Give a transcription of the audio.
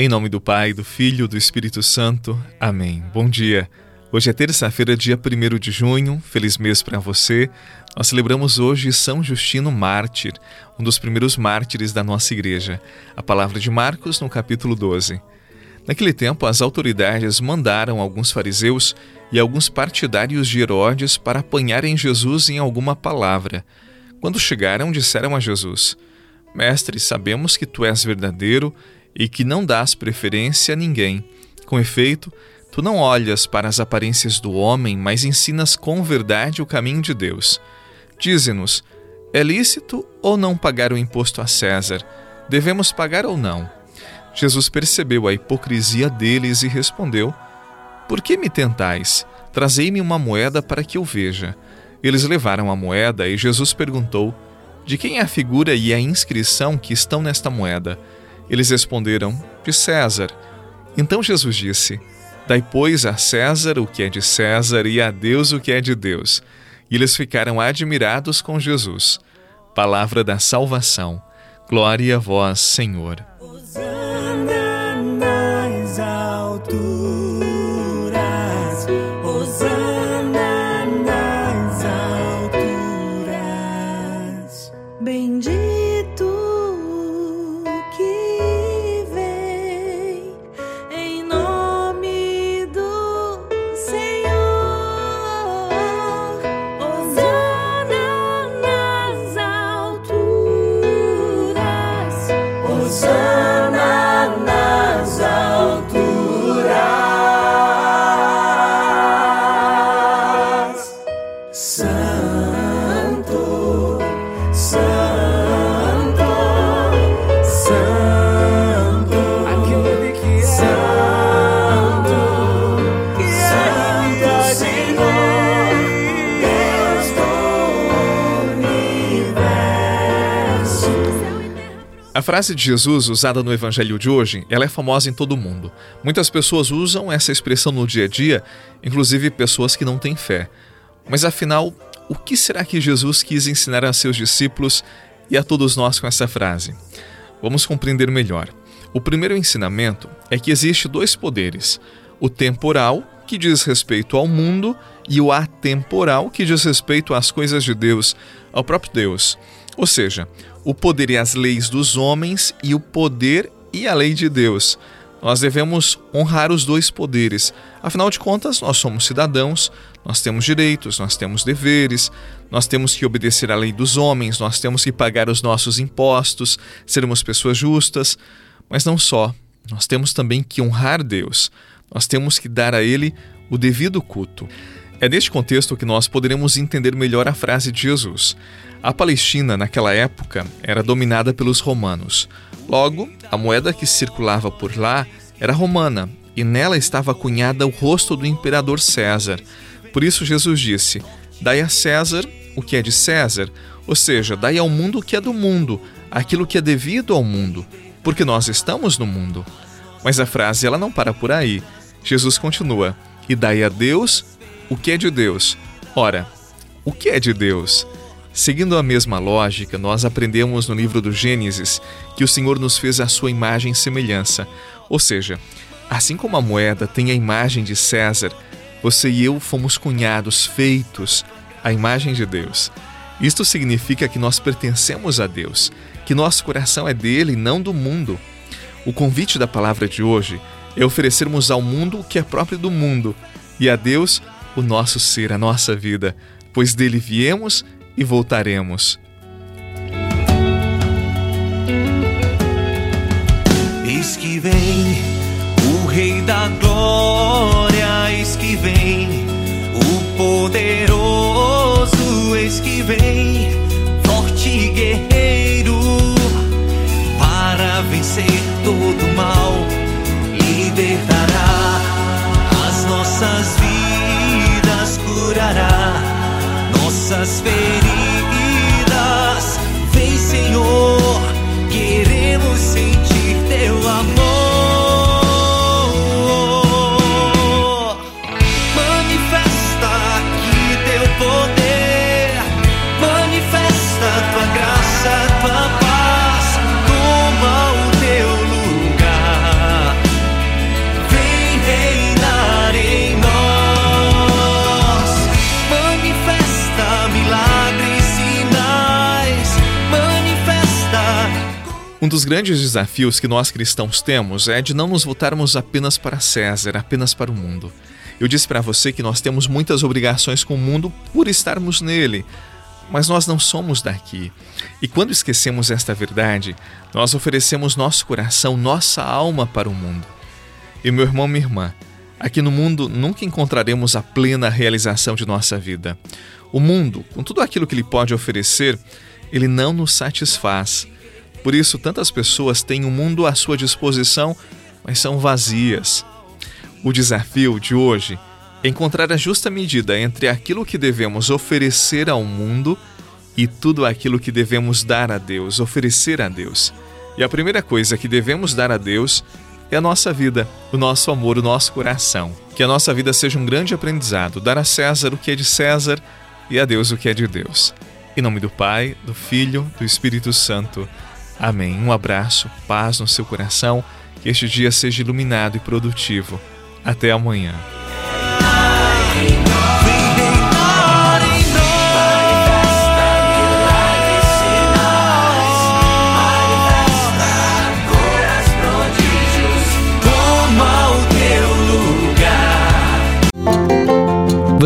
Em nome do Pai, do Filho e do Espírito Santo. Amém. Bom dia. Hoje é terça-feira, dia 1 de junho. Feliz mês para você. Nós celebramos hoje São Justino Mártir, um dos primeiros mártires da nossa igreja. A palavra de Marcos no capítulo 12. Naquele tempo, as autoridades mandaram alguns fariseus e alguns partidários de Herodes para apanharem Jesus em alguma palavra. Quando chegaram, disseram a Jesus: Mestre, sabemos que tu és verdadeiro e que não dás preferência a ninguém. Com efeito, tu não olhas para as aparências do homem, mas ensinas com verdade o caminho de Deus. Dize-nos: é lícito ou não pagar o imposto a César? Devemos pagar ou não? Jesus percebeu a hipocrisia deles e respondeu: Por que me tentais? Trazei-me uma moeda para que eu veja. Eles levaram a moeda e Jesus perguntou: De quem é a figura e a inscrição que estão nesta moeda? Eles responderam: De César. Então Jesus disse: Dai, pois, a César o que é de César e a Deus o que é de Deus. E eles ficaram admirados com Jesus. Palavra da salvação. Glória a vós, Senhor. A frase de Jesus usada no evangelho de hoje, ela é famosa em todo o mundo. Muitas pessoas usam essa expressão no dia a dia, inclusive pessoas que não têm fé. Mas afinal, o que será que Jesus quis ensinar a seus discípulos e a todos nós com essa frase? Vamos compreender melhor. O primeiro ensinamento é que existe dois poderes: o temporal, que diz respeito ao mundo, e o atemporal, que diz respeito às coisas de Deus, ao próprio Deus. Ou seja, o poder e as leis dos homens e o poder e a lei de Deus. Nós devemos honrar os dois poderes. Afinal de contas, nós somos cidadãos, nós temos direitos, nós temos deveres, nós temos que obedecer à lei dos homens, nós temos que pagar os nossos impostos, sermos pessoas justas. Mas não só, nós temos também que honrar Deus. Nós temos que dar a Ele o devido culto. É neste contexto que nós poderemos entender melhor a frase de Jesus. A Palestina, naquela época, era dominada pelos romanos. Logo, a moeda que circulava por lá era romana e nela estava cunhada o rosto do imperador César. Por isso, Jesus disse: Dai a César o que é de César, ou seja, dai ao mundo o que é do mundo, aquilo que é devido ao mundo, porque nós estamos no mundo. Mas a frase ela não para por aí. Jesus continua: E dai a Deus o que é de Deus. Ora, o que é de Deus? Seguindo a mesma lógica, nós aprendemos no livro do Gênesis que o Senhor nos fez a sua imagem e semelhança. Ou seja, assim como a moeda tem a imagem de César, você e eu fomos cunhados, feitos à imagem de Deus. Isto significa que nós pertencemos a Deus, que nosso coração é dele e não do mundo. O convite da palavra de hoje é oferecermos ao mundo o que é próprio do mundo e a Deus o nosso ser, a nossa vida, pois dele viemos e voltaremos. Eis que vem o Rei da Glória, eis que vem o poderoso, eis que vem forte guerreiro para vencer todo mal, libertar nossas feridas. Dos grandes desafios que nós cristãos temos é de não nos voltarmos apenas para César, apenas para o mundo. Eu disse para você que nós temos muitas obrigações com o mundo por estarmos nele, mas nós não somos daqui. E quando esquecemos esta verdade, nós oferecemos nosso coração, nossa alma para o mundo. E meu irmão, minha irmã, aqui no mundo nunca encontraremos a plena realização de nossa vida. O mundo, com tudo aquilo que ele pode oferecer, ele não nos satisfaz. Por isso, tantas pessoas têm o mundo à sua disposição, mas são vazias. O desafio de hoje é encontrar a justa medida entre aquilo que devemos oferecer ao mundo e tudo aquilo que devemos dar a Deus, oferecer a Deus. E a primeira coisa que devemos dar a Deus é a nossa vida, o nosso amor, o nosso coração. Que a nossa vida seja um grande aprendizado, dar a César o que é de César e a Deus o que é de Deus. Em nome do Pai, do Filho, do Espírito Santo. Amém. Um abraço, paz no seu coração, que este dia seja iluminado e produtivo. Até amanhã.